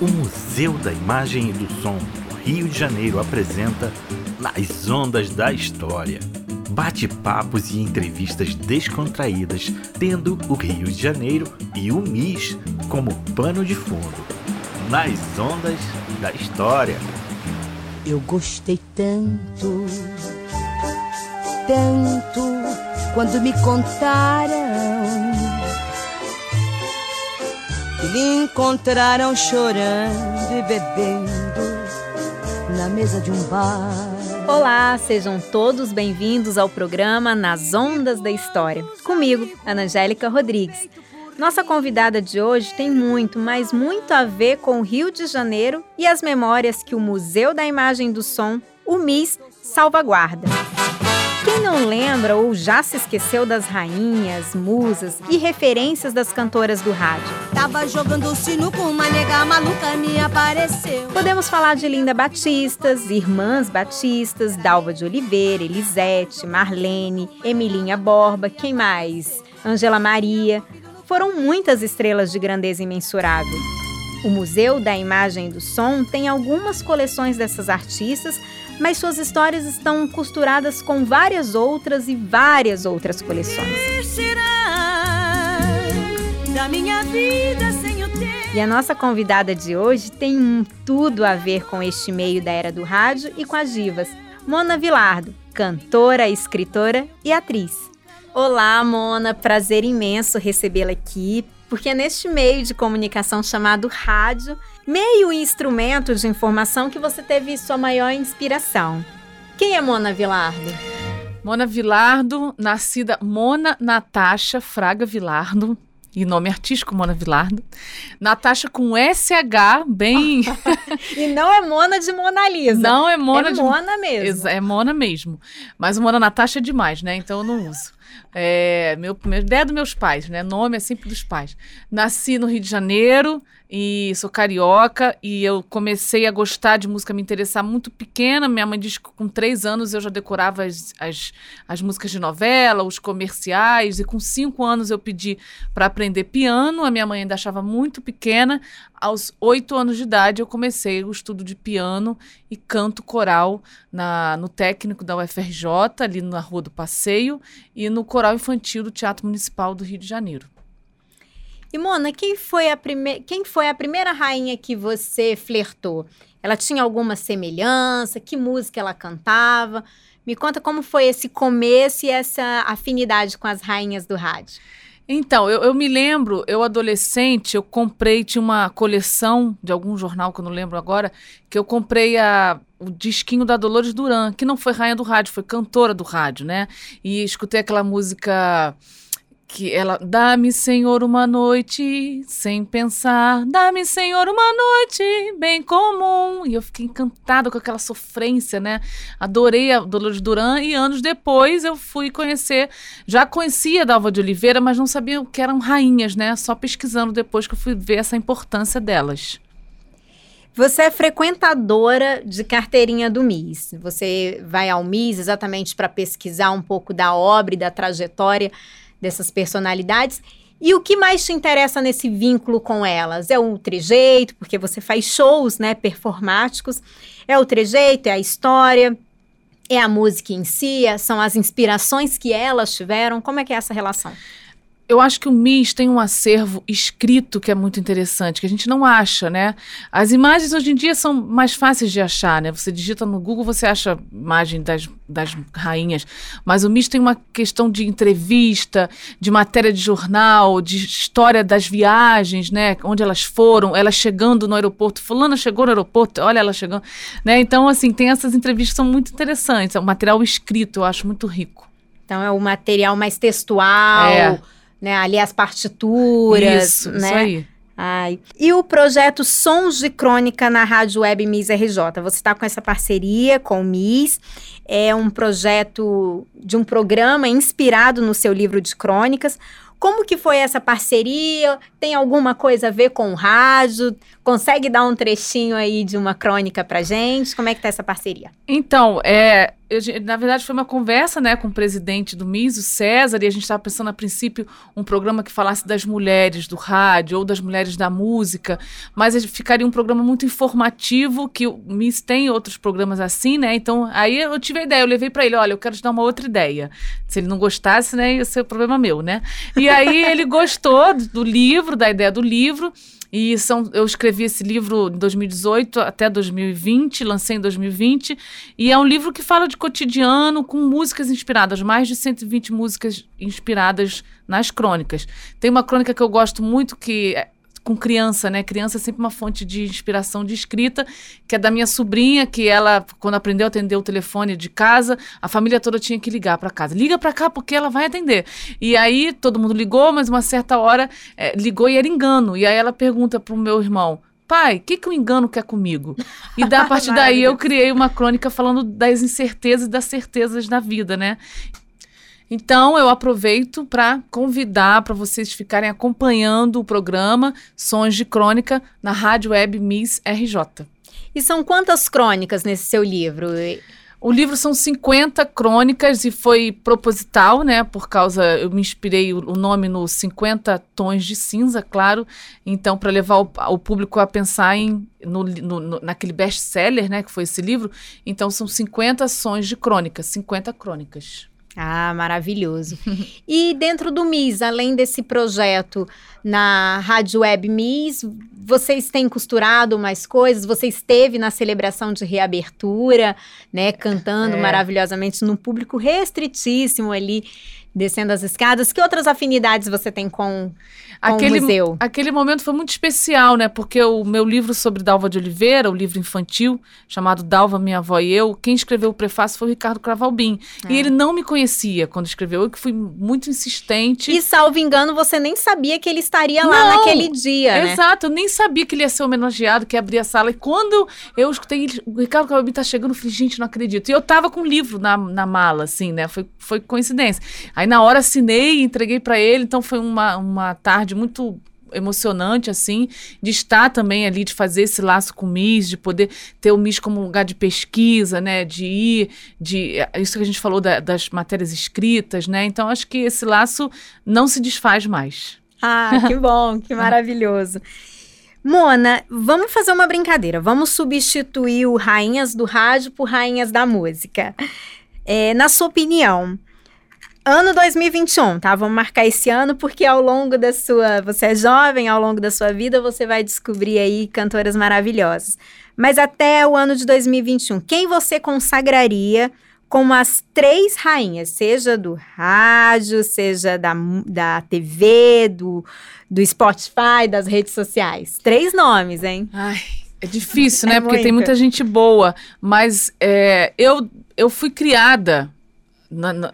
O Museu da Imagem e do Som Rio de Janeiro apresenta Nas Ondas da História. Bate-papos e entrevistas descontraídas, tendo o Rio de Janeiro e o MIS como pano de fundo. Nas Ondas da História. Eu gostei tanto, tanto, quando me contaram lhe encontraram chorando e bebendo na mesa de um bar. Olá, sejam todos bem-vindos ao programa Nas Ondas da História. Comigo, Angélica Rodrigues. Nossa convidada de hoje tem muito, mas muito a ver com o Rio de Janeiro e as memórias que o Museu da Imagem do Som, o MIS, salvaguarda. Não lembra ou já se esqueceu das rainhas, musas e referências das cantoras do rádio? Tava jogando sino com uma nega maluca, me apareceu. Podemos falar de Linda Batistas, Irmãs Batistas, Dalva de Oliveira, Elisete, Marlene, Emilinha Borba, quem mais? Angela Maria. Foram muitas estrelas de grandeza imensurável. O Museu da Imagem e do Som tem algumas coleções dessas artistas, mas suas histórias estão costuradas com várias outras e várias outras coleções. E a nossa convidada de hoje tem um, tudo a ver com este meio da era do rádio e com as divas. Mona Vilardo, cantora, escritora e atriz. Olá, Mona, prazer imenso recebê-la aqui, porque é neste meio de comunicação chamado rádio meio e instrumento de informação que você teve sua maior inspiração. Quem é Mona Vilardo? Mona Vilardo, nascida Mona Natasha Fraga Vilardo, e nome artístico Mona Vilardo. Natasha com SH, bem. e não é Mona de Mona Lisa. Não é Mona é de. Mona mesmo. É Mona mesmo. Mas o Mona Natasha é demais, né? Então eu não uso. É, meu, meu, ideia dos meus pais, né? Nome é sempre dos pais. Nasci no Rio de Janeiro, e sou carioca e eu comecei a gostar de música, me interessar muito pequena. Minha mãe diz que com três anos eu já decorava as, as, as músicas de novela, os comerciais, e com cinco anos eu pedi para aprender piano. A minha mãe ainda achava muito pequena. Aos oito anos de idade eu comecei o estudo de piano e canto coral na, no técnico da UFRJ, ali na Rua do Passeio, e no coral infantil do Teatro Municipal do Rio de Janeiro. E Mona, quem foi a primeira, quem foi a primeira rainha que você flertou? Ela tinha alguma semelhança? Que música ela cantava? Me conta como foi esse começo e essa afinidade com as rainhas do rádio. Então, eu, eu, me lembro, eu adolescente, eu comprei, tinha uma coleção de algum jornal que eu não lembro agora, que eu comprei a, o disquinho da Dolores Duran, que não foi rainha do rádio, foi cantora do rádio, né? E escutei aquela música que ela dá-me Senhor uma noite sem pensar, dá-me Senhor uma noite bem comum. E eu fiquei encantada com aquela sofrência, né? Adorei a Dolores Duran e anos depois eu fui conhecer, já conhecia a Dalva de Oliveira, mas não sabia o que eram rainhas, né? Só pesquisando depois que eu fui ver essa importância delas. Você é frequentadora de carteirinha do MIS. Você vai ao MIS exatamente para pesquisar um pouco da obra e da trajetória dessas personalidades. E o que mais te interessa nesse vínculo com elas? É o trejeito, porque você faz shows, né, performáticos. É o trejeito, é a história, é a música em si, é, são as inspirações que elas tiveram. Como é que é essa relação? Eu acho que o MIS tem um acervo escrito que é muito interessante, que a gente não acha, né? As imagens hoje em dia são mais fáceis de achar, né? Você digita no Google, você acha imagem das, das rainhas, mas o MIS tem uma questão de entrevista, de matéria de jornal, de história das viagens, né? Onde elas foram, elas chegando no aeroporto, fulana chegou no aeroporto, olha ela chegando, né? Então, assim, tem essas entrevistas que são muito interessantes, é um material escrito, eu acho muito rico. Então é o material mais textual, é né? Ali as partituras, isso, né? Isso aí. Ai. E o projeto Sons de Crônica na Rádio Web Miss RJ? Você está com essa parceria com o Miss. É um projeto de um programa inspirado no seu livro de crônicas. Como que foi essa parceria? Tem alguma coisa a ver com o rádio? Consegue dar um trechinho aí de uma crônica pra gente? Como é que tá essa parceria? Então, é, eu, na verdade foi uma conversa, né, com o presidente do MIS, o César, e a gente estava pensando a princípio um programa que falasse das mulheres do rádio ou das mulheres da música, mas ficaria um programa muito informativo, que o MIS tem outros programas assim, né? Então, aí eu tive a ideia, eu levei para ele, olha, eu quero te dar uma outra ideia. Se ele não gostasse, né, ia ser o problema meu, né? E aí ele gostou do livro, da ideia do livro, e são, eu escrevi esse livro em 2018 até 2020, lancei em 2020, e é um livro que fala de cotidiano com músicas inspiradas, mais de 120 músicas inspiradas nas crônicas. Tem uma crônica que eu gosto muito que com criança, né? Criança é sempre uma fonte de inspiração de escrita, que é da minha sobrinha, que ela, quando aprendeu a atender o telefone de casa, a família toda tinha que ligar para casa. Liga para cá porque ela vai atender. E aí todo mundo ligou, mas uma certa hora é, ligou e era engano. E aí ela pergunta pro meu irmão, pai, o que, que o engano quer comigo? E da, a partir daí eu criei uma crônica falando das incertezas e das certezas da vida, né? Então, eu aproveito para convidar para vocês ficarem acompanhando o programa Sons de Crônica na Rádio Web Miss RJ. E são quantas crônicas nesse seu livro? O livro são 50 crônicas e foi proposital, né? Por causa. Eu me inspirei o, o nome no 50 Tons de Cinza, claro. Então, para levar o, o, público a pensar em, no, no, no, naquele best-seller, né? Que foi esse livro. Então, são 50 sons de crônicas, 50 crônicas. Ah, maravilhoso. e dentro do MIS, além desse projeto na Rádio Web MIS, vocês têm costurado mais coisas? Você esteve na celebração de reabertura, né, cantando é. maravilhosamente num público restritíssimo ali descendo as escadas. Que outras afinidades você tem com, com aquele, o museu? Aquele momento foi muito especial, né? Porque o meu livro sobre Dalva de Oliveira, o livro infantil, chamado Dalva, Minha Avó e Eu, quem escreveu o prefácio foi o Ricardo Cravalbim. É. E ele não me conhecia quando escreveu, eu que fui muito insistente. E, salvo engano, você nem sabia que ele estaria lá não, naquele dia, né? Exato, eu nem sabia que ele ia ser homenageado, que ia abrir a sala. E quando eu escutei, o Ricardo Cravalbim tá chegando, eu falei, gente, não acredito. E eu tava com um livro na, na mala, assim, né? Foi, foi coincidência. Aí Aí na hora assinei entreguei para ele, então foi uma, uma tarde muito emocionante, assim, de estar também ali, de fazer esse laço com o MIS, de poder ter o MIS como um lugar de pesquisa, né, de ir, de, é isso que a gente falou da, das matérias escritas, né, então acho que esse laço não se desfaz mais. Ah, que bom, que maravilhoso. Mona, vamos fazer uma brincadeira, vamos substituir o Rainhas do Rádio por Rainhas da Música. É, na sua opinião, Ano 2021, tá? Vamos marcar esse ano porque ao longo da sua, você é jovem, ao longo da sua vida você vai descobrir aí cantoras maravilhosas. Mas até o ano de 2021, quem você consagraria como as três rainhas, seja do rádio, seja da, da TV, do, do Spotify, das redes sociais? Três nomes, hein? Ai, é difícil, né? É porque muito. tem muita gente boa, mas é, eu, eu fui criada na, na,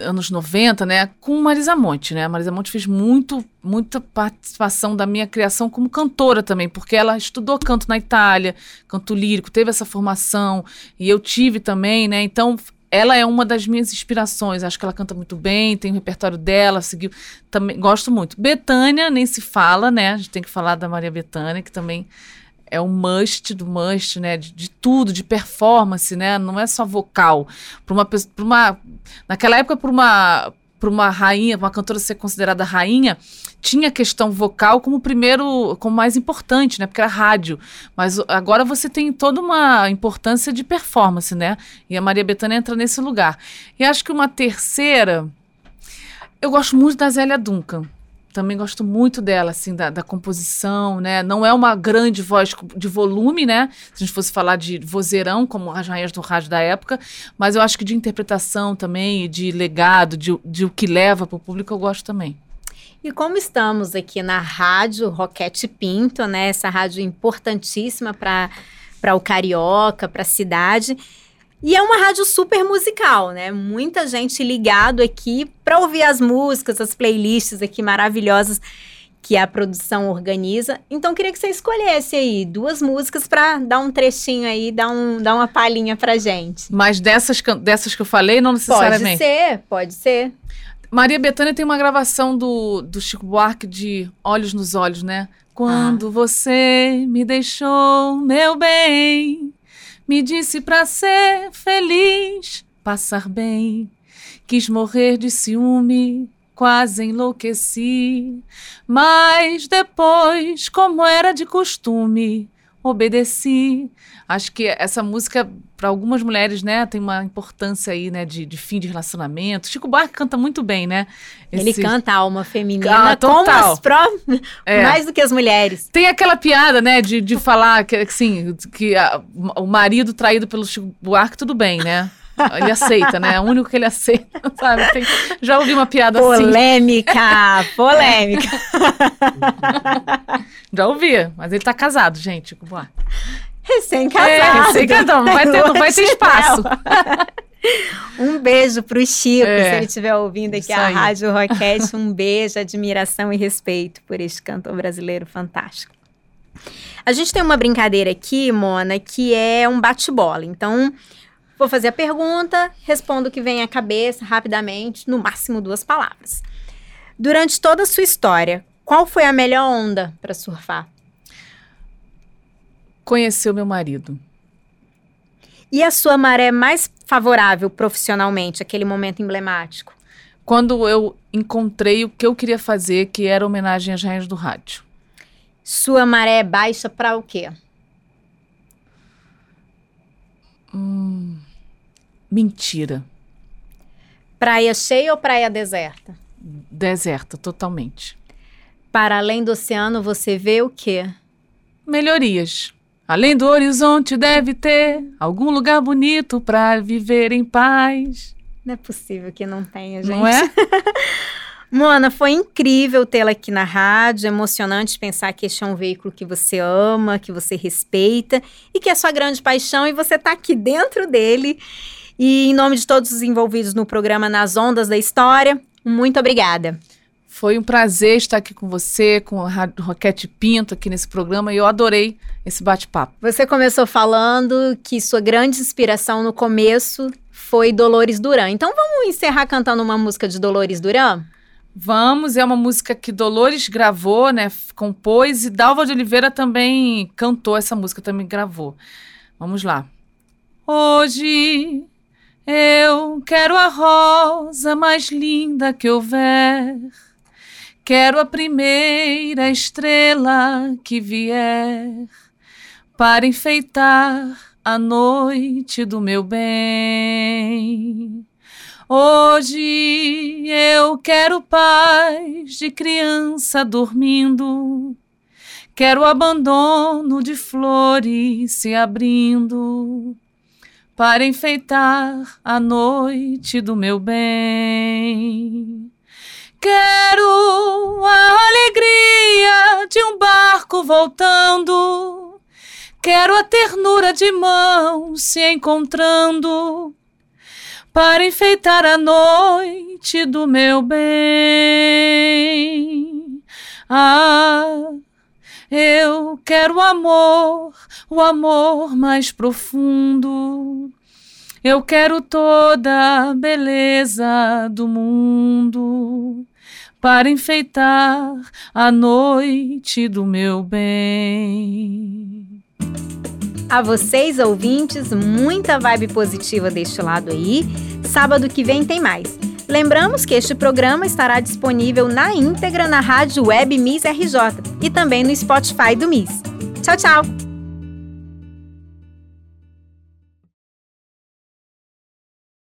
anos 90, né, com Marisa Monte, né? Marisa Monte fez muito, muita participação da minha criação como cantora também, porque ela estudou canto na Itália, canto lírico, teve essa formação, e eu tive também, né? Então, ela é uma das minhas inspirações. Acho que ela canta muito bem, tem o repertório dela, seguiu. Também gosto muito. Betânia nem se fala, né? A gente tem que falar da Maria Betânia, que também é um must do must, né? De, de, tudo, de performance, né? Não é só vocal. Para uma, uma, naquela época, para uma, para uma rainha, uma cantora ser considerada rainha, tinha a questão vocal como primeiro, como mais importante, né? Porque era rádio. Mas agora você tem toda uma importância de performance, né? E a Maria Bethânia entra nesse lugar. E acho que uma terceira, eu gosto muito da Zélia Duncan também gosto muito dela, assim, da, da, composição, né? Não é uma grande voz de volume, né? Se a gente fosse falar de vozeirão, como as rainhas do rádio da época, mas eu acho que de interpretação também, de legado, de, de o que leva para o público, eu gosto também. E como estamos aqui na rádio Roquete Pinto, né? Essa rádio importantíssima para o carioca, para a cidade. E é uma rádio super musical, né? Muita gente ligado aqui para ouvir as músicas, as playlists aqui maravilhosas que a produção organiza. Então queria que você escolhesse aí duas músicas para dar um trechinho aí, dar, um, dar uma palhinha pra gente. Mas dessas, dessas que eu falei, não necessariamente. Pode ser, pode ser. Maria Bethânia tem uma gravação do, do Chico Buarque de Olhos nos Olhos, né? Quando você me deixou, meu bem, me disse pra ser feliz, passar bem, quis morrer de ciúme, quase enlouqueci. Mas depois, como era de costume, obedeci. Acho que essa música, para algumas mulheres, né, tem uma importância aí, né, de, de fim de relacionamento. Chico Buarque canta muito bem, né? Ele Esse- canta a alma feminina Ah, como as pró... É. mais do que as mulheres. Tem aquela piada, né, de, de falar que, assim, que a- o marido traído pelo Chico Buarque, tudo bem, né? Ele aceita, né? É o único que ele aceita, sabe? Tem- já ouvi uma piada assim. Polêmica, polêmica. Já ouvi, mas ele tá casado, gente. Recém-casado. É, recém-casado, não vai ter- não vai ter espaço. Um beijo pro Chico, É, se ele estiver ouvindo aqui a aí. Rádio Roquete. Um beijo, admiração e respeito por este cantor brasileiro fantástico. A gente tem uma brincadeira aqui, Mona, que é um bate-bola. Então, vou fazer a pergunta, respondo o que vem à cabeça rapidamente, no máximo duas palavras. Durante toda a sua história, qual foi a melhor onda para surfar? Conheceu meu marido. E a sua maré mais favorável profissionalmente, aquele momento emblemático? Quando eu encontrei o que eu queria fazer, que era homenagem às rainhas do rádio. Sua maré é baixa para o quê? Hum, mentira. Praia cheia ou praia deserta? Deserta, totalmente. Para além do oceano, você vê o quê? Melhorias. Além do horizonte deve ter algum lugar bonito para viver em paz. Não é possível que não tenha, gente. Não é? Mona, foi incrível tê-la aqui na rádio, emocionante pensar que este é um veículo que você ama, que você respeita e que é sua grande paixão e você está aqui dentro dele. E em nome de todos os envolvidos no programa Nas Ondas da História, muito obrigada. Foi um prazer estar aqui com você, com a Rádio Roquete Pinto aqui nesse programa e eu adorei esse bate-papo. Você começou falando que sua grande inspiração no começo foi Dolores Duran. Então vamos encerrar cantando uma música de Dolores Duran? Vamos, é uma música que Dolores gravou, né, compôs e Dalva de Oliveira também cantou essa música, também gravou. Vamos lá. Hoje eu quero a rosa mais linda que houver. Quero a primeira estrela que vier para enfeitar a noite do meu bem. Hoje eu quero paz de criança dormindo. Quero abandono de flores se abrindo para enfeitar a noite do meu bem. Quero a alegria de um barco voltando. Quero a ternura de mãos se encontrando para enfeitar a noite do meu bem. Ah, eu quero amor, o amor mais profundo. Eu quero toda a beleza do mundo para enfeitar a noite do meu bem. A vocês, ouvintes, muita vibe positiva deste lado aí. Sábado que vem tem mais. Lembramos que este programa estará disponível na íntegra na rádio web Miss RJ e também no Spotify do Miss. Tchau, tchau!